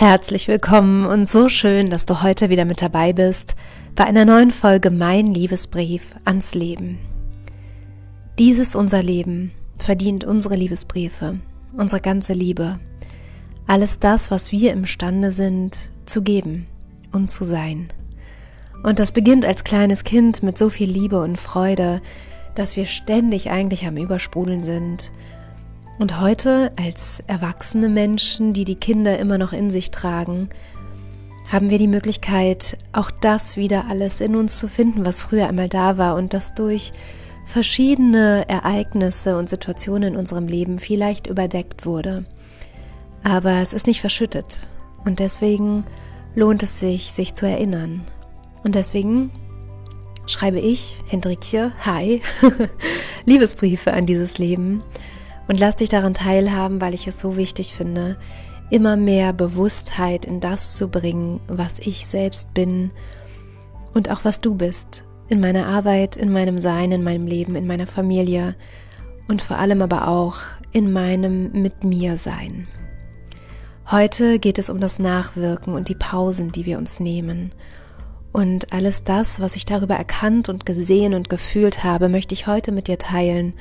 Herzlich willkommen und so schön, dass du heute wieder mit dabei bist bei einer neuen Folge Mein Liebesbrief ans Leben. Dieses unser Leben verdient unsere Liebesbriefe, unsere ganze Liebe, alles das, was wir imstande sind zu geben und zu sein. Und das beginnt als kleines Kind mit so viel Liebe und Freude, dass wir ständig eigentlich am Übersprudeln sind und heute als erwachsene Menschen, die die Kinder immer noch in sich tragen, haben wir die Möglichkeit, auch das wieder alles in uns zu finden, was früher einmal da war und das durch verschiedene Ereignisse und Situationen in unserem Leben vielleicht überdeckt wurde. Aber es ist nicht verschüttet und deswegen lohnt es sich, sich zu erinnern. Und deswegen schreibe ich, Hendrikje, hi, Liebesbriefe an dieses Leben und lass dich daran teilhaben, weil ich es so wichtig finde, immer mehr Bewusstheit in das zu bringen, was ich selbst bin und auch was du bist, in meiner Arbeit, in meinem Sein, in meinem Leben, in meiner Familie und vor allem aber auch in meinem mit mir Sein. Heute geht es um das Nachwirken und die Pausen, die wir uns nehmen. Und alles das, was ich darüber erkannt und gesehen und gefühlt habe, möchte ich heute mit dir teilen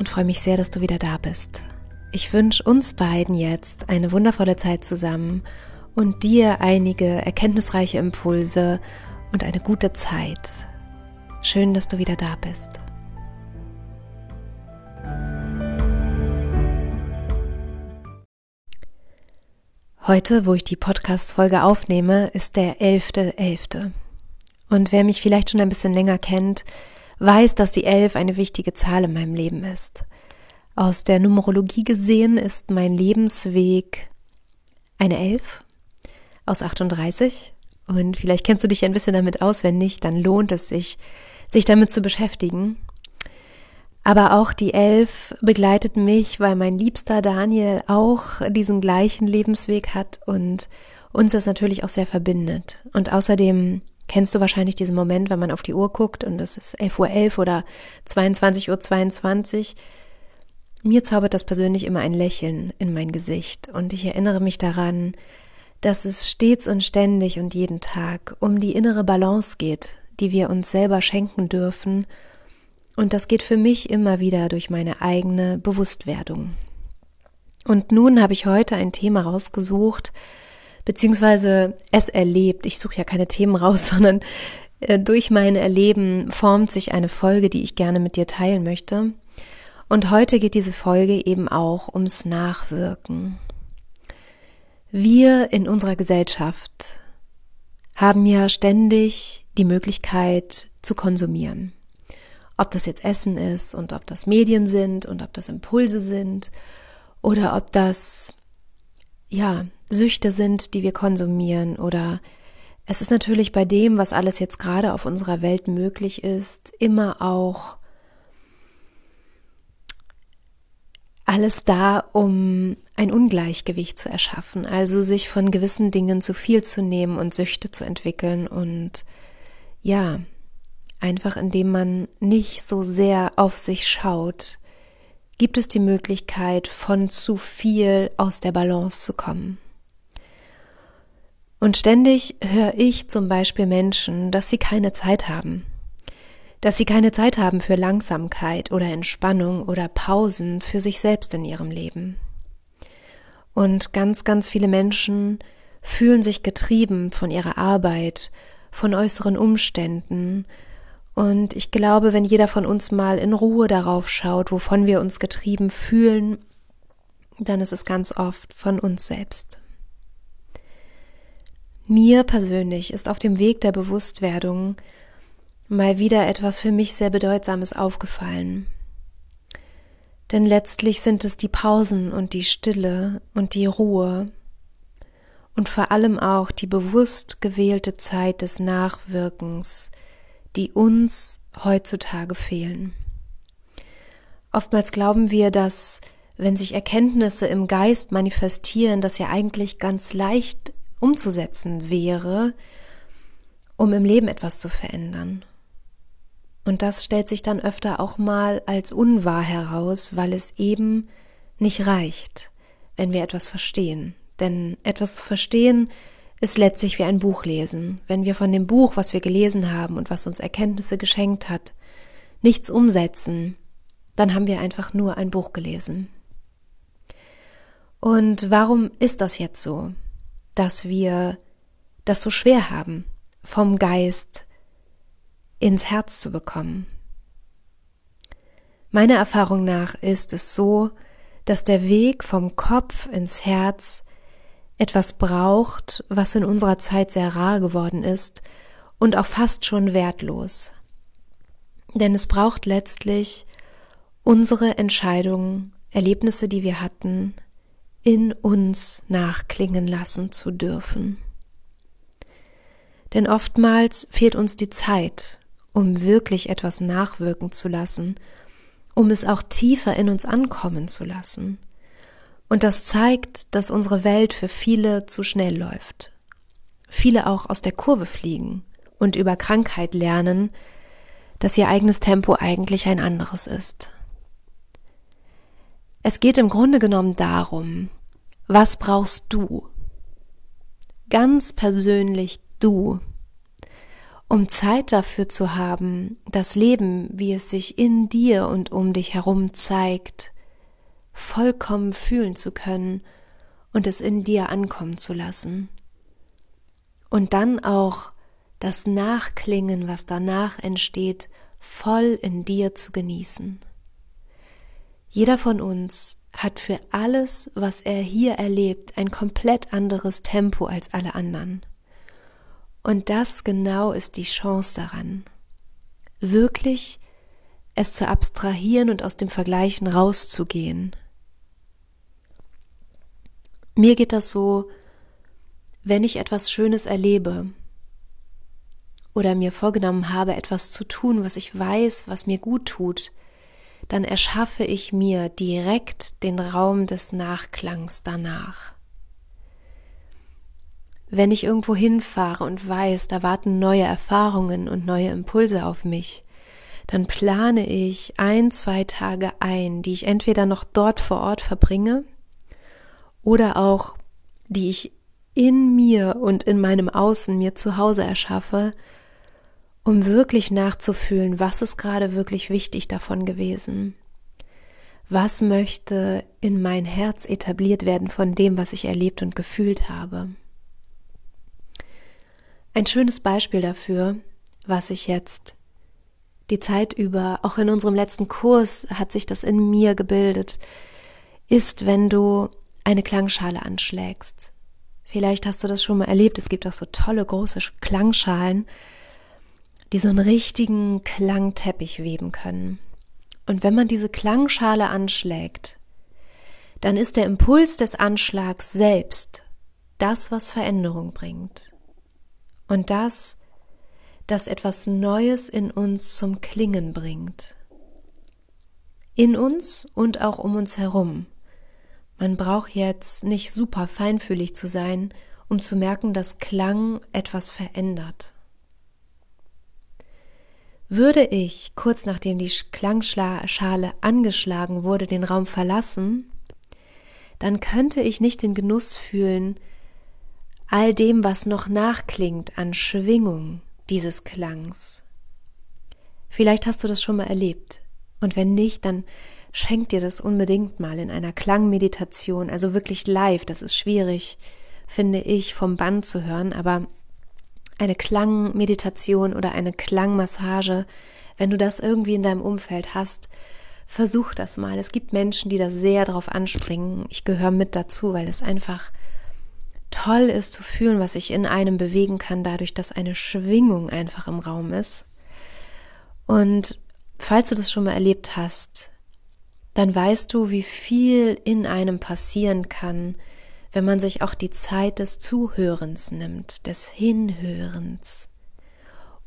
und freue mich sehr, dass du wieder da bist. Ich wünsche uns beiden jetzt eine wundervolle Zeit zusammen und dir einige erkenntnisreiche Impulse und eine gute Zeit. Schön, dass du wieder da bist. Heute, wo ich die Podcast-Folge aufnehme, ist der 11.11. .11. Und wer mich vielleicht schon ein bisschen länger kennt, weiß, dass die Elf eine wichtige Zahl in meinem Leben ist. Aus der Numerologie gesehen ist mein Lebensweg eine Elf aus 38. Und vielleicht kennst du dich ein bisschen damit aus. Wenn nicht, dann lohnt es sich, sich damit zu beschäftigen. Aber auch die Elf begleitet mich, weil mein liebster Daniel auch diesen gleichen Lebensweg hat und uns das natürlich auch sehr verbindet. Und außerdem kennst du wahrscheinlich diesen Moment, wenn man auf die Uhr guckt und es ist 11.11 Uhr .11 oder 22.22 Uhr. 22. Mir zaubert das persönlich immer ein Lächeln in mein Gesicht und ich erinnere mich daran, dass es stets und ständig und jeden Tag um die innere Balance geht, die wir uns selber schenken dürfen. Und das geht für mich immer wieder durch meine eigene Bewusstwerdung. Und nun habe ich heute ein Thema rausgesucht, beziehungsweise es erlebt. Ich suche ja keine Themen raus, sondern äh, durch mein Erleben formt sich eine Folge, die ich gerne mit dir teilen möchte. Und heute geht diese Folge eben auch ums Nachwirken. Wir in unserer Gesellschaft haben ja ständig die Möglichkeit zu konsumieren. Ob das jetzt Essen ist und ob das Medien sind und ob das Impulse sind oder ob das ja Süchte sind, die wir konsumieren oder es ist natürlich bei dem, was alles jetzt gerade auf unserer Welt möglich ist, immer auch alles da, um ein Ungleichgewicht zu erschaffen, also sich von gewissen Dingen zu viel zu nehmen und Süchte zu entwickeln und ja, einfach indem man nicht so sehr auf sich schaut, gibt es die Möglichkeit, von zu viel aus der Balance zu kommen. Und ständig höre ich zum Beispiel Menschen, dass sie keine Zeit haben. Dass sie keine Zeit haben für Langsamkeit oder Entspannung oder Pausen für sich selbst in ihrem Leben. Und ganz, ganz viele Menschen fühlen sich getrieben von ihrer Arbeit, von äußeren Umständen. Und ich glaube, wenn jeder von uns mal in Ruhe darauf schaut, wovon wir uns getrieben fühlen, dann ist es ganz oft von uns selbst. Mir persönlich ist auf dem Weg der Bewusstwerdung mal wieder etwas für mich sehr Bedeutsames aufgefallen. Denn letztlich sind es die Pausen und die Stille und die Ruhe und vor allem auch die bewusst gewählte Zeit des Nachwirkens, die uns heutzutage fehlen. Oftmals glauben wir, dass wenn sich Erkenntnisse im Geist manifestieren, das ja eigentlich ganz leicht umzusetzen wäre, um im Leben etwas zu verändern. Und das stellt sich dann öfter auch mal als unwahr heraus, weil es eben nicht reicht, wenn wir etwas verstehen. denn etwas zu verstehen ist letztlich wie ein Buch lesen. Wenn wir von dem Buch, was wir gelesen haben und was uns Erkenntnisse geschenkt hat, nichts umsetzen, dann haben wir einfach nur ein Buch gelesen. Und warum ist das jetzt so, dass wir das so schwer haben, vom Geist ins Herz zu bekommen? Meiner Erfahrung nach ist es so, dass der Weg vom Kopf ins Herz etwas braucht, was in unserer Zeit sehr rar geworden ist und auch fast schon wertlos. Denn es braucht letztlich unsere Entscheidungen, Erlebnisse, die wir hatten, in uns nachklingen lassen zu dürfen. Denn oftmals fehlt uns die Zeit, um wirklich etwas nachwirken zu lassen, um es auch tiefer in uns ankommen zu lassen. Und das zeigt, dass unsere Welt für viele zu schnell läuft. Viele auch aus der Kurve fliegen und über Krankheit lernen, dass ihr eigenes Tempo eigentlich ein anderes ist. Es geht im Grunde genommen darum, was brauchst du? Ganz persönlich du, um Zeit dafür zu haben, das Leben, wie es sich in dir und um dich herum zeigt, vollkommen fühlen zu können und es in dir ankommen zu lassen. Und dann auch das Nachklingen, was danach entsteht, voll in dir zu genießen. Jeder von uns hat für alles, was er hier erlebt, ein komplett anderes Tempo als alle anderen. Und das genau ist die Chance daran, wirklich es zu abstrahieren und aus dem Vergleichen rauszugehen. Mir geht das so, wenn ich etwas Schönes erlebe oder mir vorgenommen habe, etwas zu tun, was ich weiß, was mir gut tut, dann erschaffe ich mir direkt den Raum des Nachklangs danach. Wenn ich irgendwo hinfahre und weiß, da warten neue Erfahrungen und neue Impulse auf mich, dann plane ich ein, zwei Tage ein, die ich entweder noch dort vor Ort verbringe oder auch die ich in mir und in meinem Außen mir zu Hause erschaffe, um wirklich nachzufühlen, was ist gerade wirklich wichtig davon gewesen. Was möchte in mein Herz etabliert werden von dem, was ich erlebt und gefühlt habe? Ein schönes Beispiel dafür, was ich jetzt die Zeit über, auch in unserem letzten Kurs hat sich das in mir gebildet, ist, wenn du eine Klangschale anschlägst. Vielleicht hast du das schon mal erlebt. Es gibt auch so tolle große Klangschalen, die so einen richtigen Klangteppich weben können. Und wenn man diese Klangschale anschlägt, dann ist der Impuls des Anschlags selbst das, was Veränderung bringt. Und das, das etwas Neues in uns zum Klingen bringt. In uns und auch um uns herum. Man braucht jetzt nicht super feinfühlig zu sein, um zu merken, dass Klang etwas verändert. Würde ich, kurz nachdem die Klangschale angeschlagen wurde, den Raum verlassen, dann könnte ich nicht den Genuss fühlen, all dem, was noch nachklingt an Schwingung dieses Klangs. Vielleicht hast du das schon mal erlebt. Und wenn nicht, dann schenk dir das unbedingt mal in einer Klangmeditation, also wirklich live. Das ist schwierig, finde ich, vom Band zu hören, aber eine Klangmeditation oder eine Klangmassage, wenn du das irgendwie in deinem Umfeld hast, versuch das mal. Es gibt Menschen, die da sehr drauf anspringen. Ich gehöre mit dazu, weil es einfach toll ist zu fühlen, was sich in einem bewegen kann, dadurch, dass eine Schwingung einfach im Raum ist. Und falls du das schon mal erlebt hast, dann weißt du, wie viel in einem passieren kann, wenn man sich auch die Zeit des Zuhörens nimmt, des Hinhörens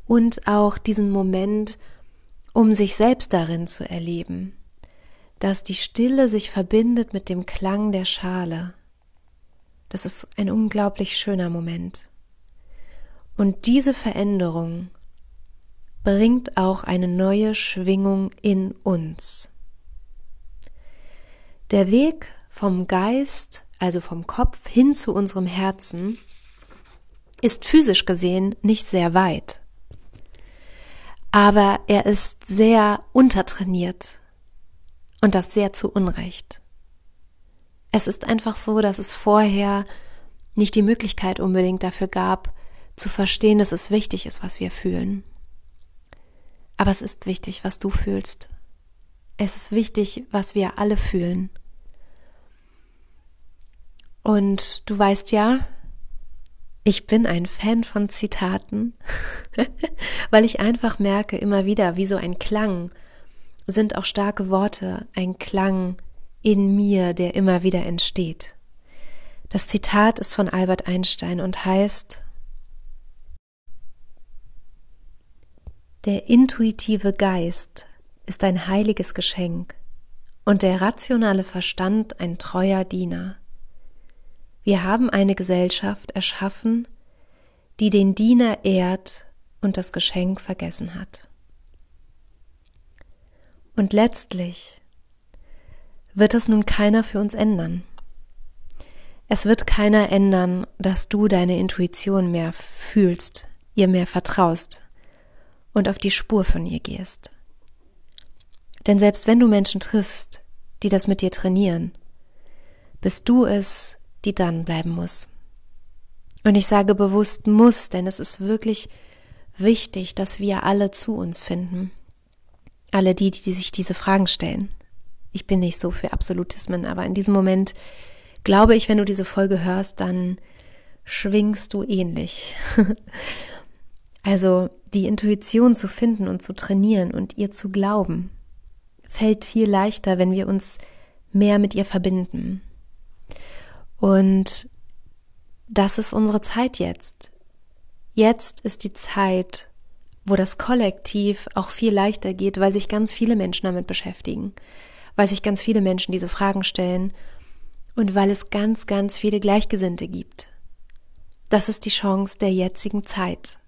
und auch diesen Moment, um sich selbst darin zu erleben, dass die Stille sich verbindet mit dem Klang der Schale. Das ist ein unglaublich schöner Moment. Und diese Veränderung bringt auch eine neue Schwingung in uns. Der Weg vom Geist also vom Kopf hin zu unserem Herzen, ist physisch gesehen nicht sehr weit. Aber er ist sehr untertrainiert und das sehr zu Unrecht. Es ist einfach so, dass es vorher nicht die Möglichkeit unbedingt dafür gab, zu verstehen, dass es wichtig ist, was wir fühlen. Aber es ist wichtig, was du fühlst. Es ist wichtig, was wir alle fühlen. Und du weißt ja, ich bin ein Fan von Zitaten, weil ich einfach merke immer wieder, wie so ein Klang sind auch starke Worte, ein Klang in mir, der immer wieder entsteht. Das Zitat ist von Albert Einstein und heißt Der intuitive Geist ist ein heiliges Geschenk und der rationale Verstand ein treuer Diener. Wir haben eine Gesellschaft erschaffen, die den Diener ehrt und das Geschenk vergessen hat. Und letztlich wird es nun keiner für uns ändern. Es wird keiner ändern, dass du deine Intuition mehr fühlst, ihr mehr vertraust und auf die Spur von ihr gehst. Denn selbst wenn du Menschen triffst, die das mit dir trainieren, bist du es, die dann bleiben muss. Und ich sage bewusst muss, denn es ist wirklich wichtig, dass wir alle zu uns finden. Alle die, die sich diese Fragen stellen. Ich bin nicht so für Absolutismen, aber in diesem Moment glaube ich, wenn du diese Folge hörst, dann schwingst du ähnlich. also die Intuition zu finden und zu trainieren und ihr zu glauben, fällt viel leichter, wenn wir uns mehr mit ihr verbinden. Und das ist unsere Zeit jetzt. Jetzt ist die Zeit, wo das Kollektiv auch viel leichter geht, weil sich ganz viele Menschen damit beschäftigen, weil sich ganz viele Menschen diese Fragen stellen und weil es ganz, ganz viele Gleichgesinnte gibt. Das ist die Chance der jetzigen Zeit.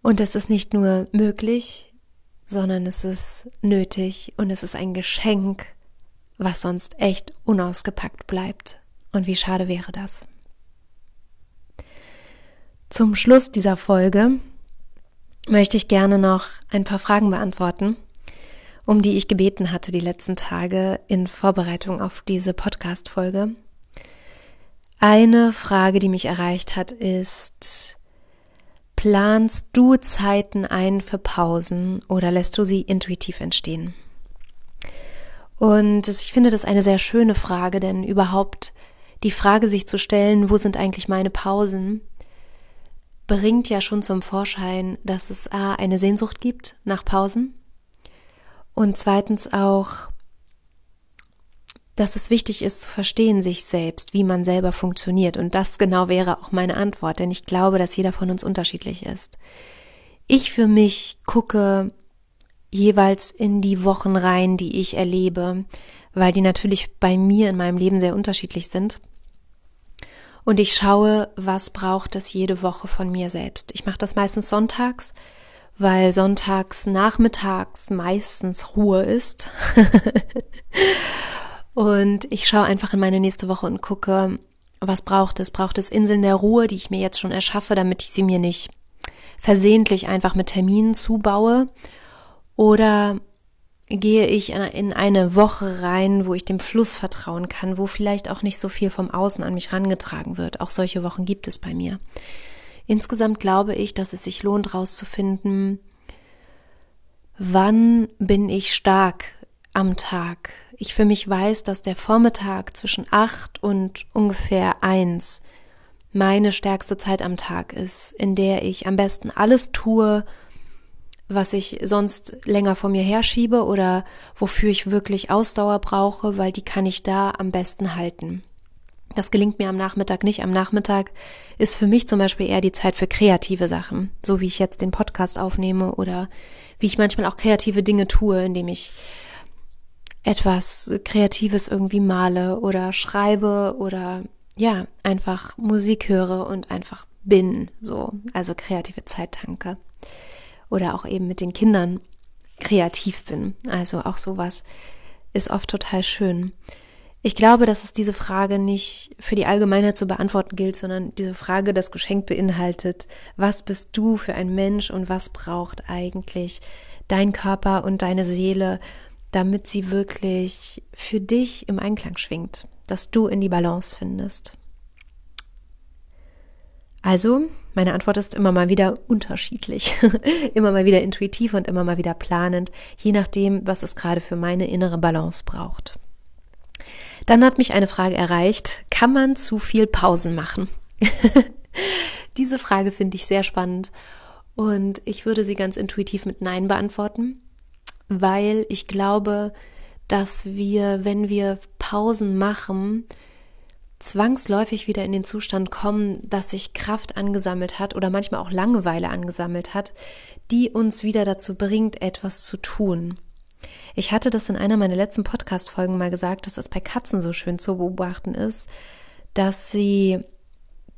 Und es ist nicht nur möglich, sondern es ist nötig und es ist ein Geschenk, was sonst echt unausgepackt bleibt. Und wie schade wäre das? Zum Schluss dieser Folge möchte ich gerne noch ein paar Fragen beantworten, um die ich gebeten hatte die letzten Tage in Vorbereitung auf diese Podcast-Folge. Eine Frage, die mich erreicht hat, ist, Planst du Zeiten ein für Pausen oder lässt du sie intuitiv entstehen? Und ich finde das eine sehr schöne Frage, denn überhaupt die Frage sich zu stellen, wo sind eigentlich meine Pausen, bringt ja schon zum Vorschein, dass es A, eine Sehnsucht gibt nach Pausen und zweitens auch, dass es wichtig ist zu verstehen sich selbst, wie man selber funktioniert. Und das genau wäre auch meine Antwort, denn ich glaube, dass jeder von uns unterschiedlich ist. Ich für mich gucke jeweils in die Wochen rein, die ich erlebe, weil die natürlich bei mir in meinem Leben sehr unterschiedlich sind. Und ich schaue, was braucht es jede Woche von mir selbst. Ich mache das meistens sonntags, weil sonntags nachmittags meistens Ruhe ist. Und ich schaue einfach in meine nächste Woche und gucke, was braucht es? Braucht es Inseln der Ruhe, die ich mir jetzt schon erschaffe, damit ich sie mir nicht versehentlich einfach mit Terminen zubaue? Oder gehe ich in eine Woche rein, wo ich dem Fluss vertrauen kann, wo vielleicht auch nicht so viel vom Außen an mich rangetragen wird. Auch solche Wochen gibt es bei mir. Insgesamt glaube ich, dass es sich lohnt, rauszufinden, wann bin ich stark am Tag, ich für mich weiß, dass der Vormittag zwischen acht und ungefähr eins meine stärkste Zeit am Tag ist, in der ich am besten alles tue, was ich sonst länger vor mir herschiebe oder wofür ich wirklich Ausdauer brauche, weil die kann ich da am besten halten. Das gelingt mir am Nachmittag nicht. Am Nachmittag ist für mich zum Beispiel eher die Zeit für kreative Sachen, so wie ich jetzt den Podcast aufnehme oder wie ich manchmal auch kreative Dinge tue, indem ich etwas Kreatives irgendwie male oder schreibe oder ja, einfach Musik höre und einfach bin, so, also kreative Zeit tanke. Oder auch eben mit den Kindern kreativ bin. Also auch sowas ist oft total schön. Ich glaube, dass es diese Frage nicht für die Allgemeinheit zu beantworten gilt, sondern diese Frage das Geschenk beinhaltet, was bist du für ein Mensch und was braucht eigentlich dein Körper und deine Seele, damit sie wirklich für dich im Einklang schwingt, dass du in die Balance findest. Also, meine Antwort ist immer mal wieder unterschiedlich, immer mal wieder intuitiv und immer mal wieder planend, je nachdem, was es gerade für meine innere Balance braucht. Dann hat mich eine Frage erreicht, kann man zu viel Pausen machen? Diese Frage finde ich sehr spannend und ich würde sie ganz intuitiv mit Nein beantworten, weil ich glaube, dass wir, wenn wir Pausen machen, zwangsläufig wieder in den Zustand kommen, dass sich Kraft angesammelt hat oder manchmal auch Langeweile angesammelt hat, die uns wieder dazu bringt, etwas zu tun. Ich hatte das in einer meiner letzten Podcast-Folgen mal gesagt, dass es bei Katzen so schön zu beobachten ist, dass sie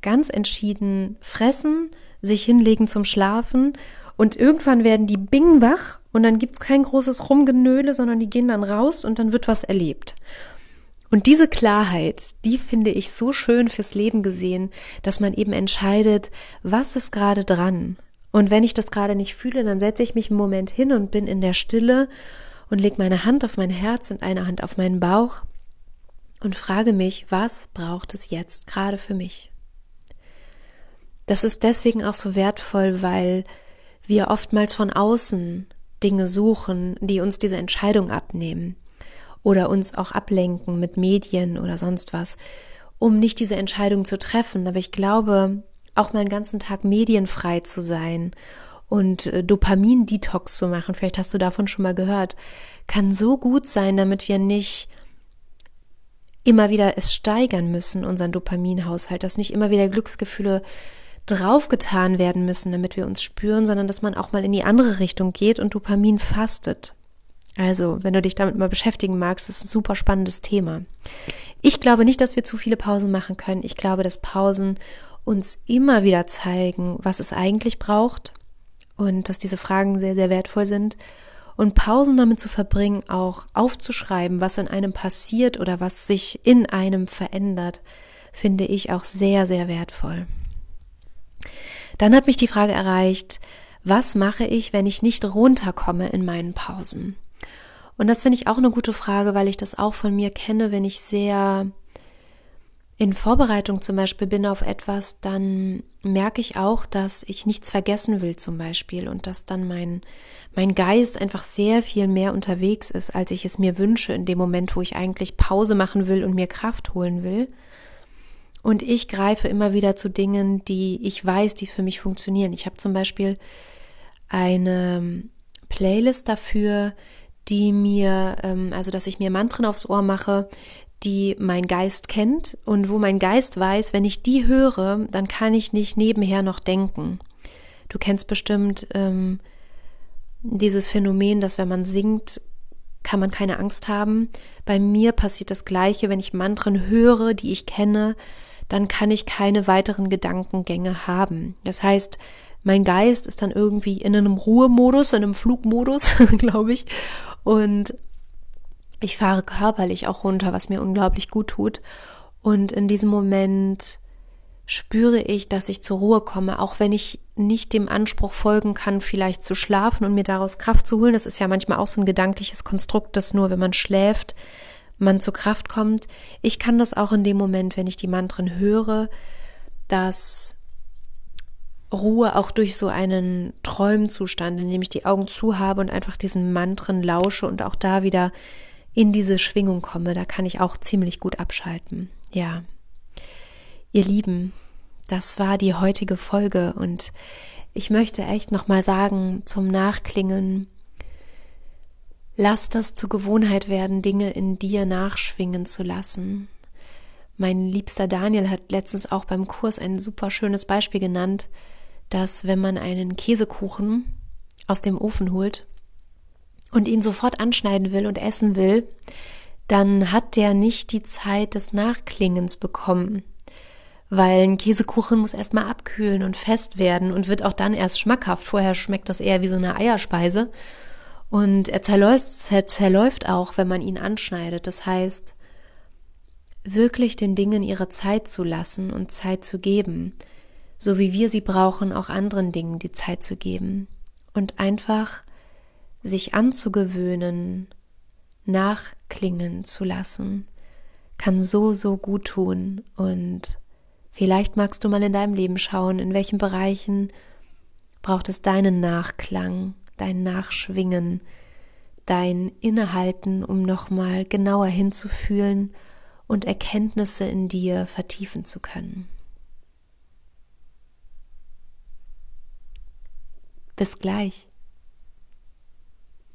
ganz entschieden fressen, sich hinlegen zum Schlafen und irgendwann werden die bing wach und dann gibt's kein großes Rumgenöle, sondern die gehen dann raus und dann wird was erlebt. Und diese Klarheit, die finde ich so schön fürs Leben gesehen, dass man eben entscheidet, was ist gerade dran. Und wenn ich das gerade nicht fühle, dann setze ich mich einen Moment hin und bin in der Stille und leg meine Hand auf mein Herz und eine Hand auf meinen Bauch und frage mich, was braucht es jetzt gerade für mich? Das ist deswegen auch so wertvoll, weil wir oftmals von außen Dinge suchen, die uns diese Entscheidung abnehmen oder uns auch ablenken mit Medien oder sonst was, um nicht diese Entscheidung zu treffen. Aber ich glaube, auch mal einen ganzen Tag medienfrei zu sein und äh, Dopamin-Detox zu machen, vielleicht hast du davon schon mal gehört, kann so gut sein, damit wir nicht immer wieder es steigern müssen, unseren Dopaminhaushalt, dass nicht immer wieder Glücksgefühle draufgetan werden müssen, damit wir uns spüren, sondern dass man auch mal in die andere Richtung geht und Dopamin fastet. Also, wenn du dich damit mal beschäftigen magst, ist ein super spannendes Thema. Ich glaube nicht, dass wir zu viele Pausen machen können. Ich glaube, dass Pausen uns immer wieder zeigen, was es eigentlich braucht und dass diese Fragen sehr, sehr wertvoll sind. Und Pausen damit zu verbringen, auch aufzuschreiben, was in einem passiert oder was sich in einem verändert, finde ich auch sehr, sehr wertvoll. Dann hat mich die Frage erreicht, was mache ich, wenn ich nicht runterkomme in meinen Pausen? Und das finde ich auch eine gute Frage, weil ich das auch von mir kenne, wenn ich sehr in Vorbereitung zum Beispiel bin auf etwas, dann merke ich auch, dass ich nichts vergessen will zum Beispiel und dass dann mein, mein Geist einfach sehr viel mehr unterwegs ist, als ich es mir wünsche in dem Moment, wo ich eigentlich Pause machen will und mir Kraft holen will. Und ich greife immer wieder zu Dingen, die ich weiß, die für mich funktionieren. Ich habe zum Beispiel eine Playlist dafür, die mir, ähm, also dass ich mir Mantren aufs Ohr mache, die mein Geist kennt und wo mein Geist weiß, wenn ich die höre, dann kann ich nicht nebenher noch denken. Du kennst bestimmt ähm, dieses Phänomen, dass wenn man singt, kann man keine Angst haben. Bei mir passiert das Gleiche, wenn ich Mantren höre, die ich kenne, dann kann ich keine weiteren Gedankengänge haben. Das heißt, mein Geist ist dann irgendwie in einem Ruhemodus, in einem Flugmodus, glaube ich. Und ich fahre körperlich auch runter, was mir unglaublich gut tut. Und in diesem Moment spüre ich, dass ich zur Ruhe komme, auch wenn ich nicht dem Anspruch folgen kann, vielleicht zu schlafen und mir daraus Kraft zu holen. Das ist ja manchmal auch so ein gedankliches Konstrukt, dass nur wenn man schläft, man zur Kraft kommt. Ich kann das auch in dem Moment, wenn ich die Mantren höre, dass Ruhe auch durch so einen Träumzustand, in dem ich die Augen zu habe und einfach diesen Mantren lausche und auch da wieder in diese Schwingung komme, da kann ich auch ziemlich gut abschalten. Ja. Ihr Lieben, das war die heutige Folge und ich möchte echt nochmal sagen zum Nachklingen, lass das zur Gewohnheit werden, Dinge in dir nachschwingen zu lassen. Mein liebster Daniel hat letztens auch beim Kurs ein super schönes Beispiel genannt, dass wenn man einen Käsekuchen aus dem Ofen holt und ihn sofort anschneiden will und essen will, dann hat der nicht die Zeit des Nachklingens bekommen. Weil ein Käsekuchen muss erstmal abkühlen und fest werden und wird auch dann erst schmackhaft. Vorher schmeckt das eher wie so eine Eierspeise. Und er zerläuft, er zerläuft auch, wenn man ihn anschneidet. Das heißt, wirklich den Dingen ihre Zeit zu lassen und Zeit zu geben, so wie wir sie brauchen, auch anderen Dingen die Zeit zu geben und einfach sich anzugewöhnen, nachklingen zu lassen, kann so, so gut tun und vielleicht magst du mal in deinem Leben schauen, in welchen Bereichen braucht es deinen Nachklang, dein Nachschwingen, dein Innehalten, um nochmal genauer hinzufühlen und Erkenntnisse in dir vertiefen zu können. Bis gleich.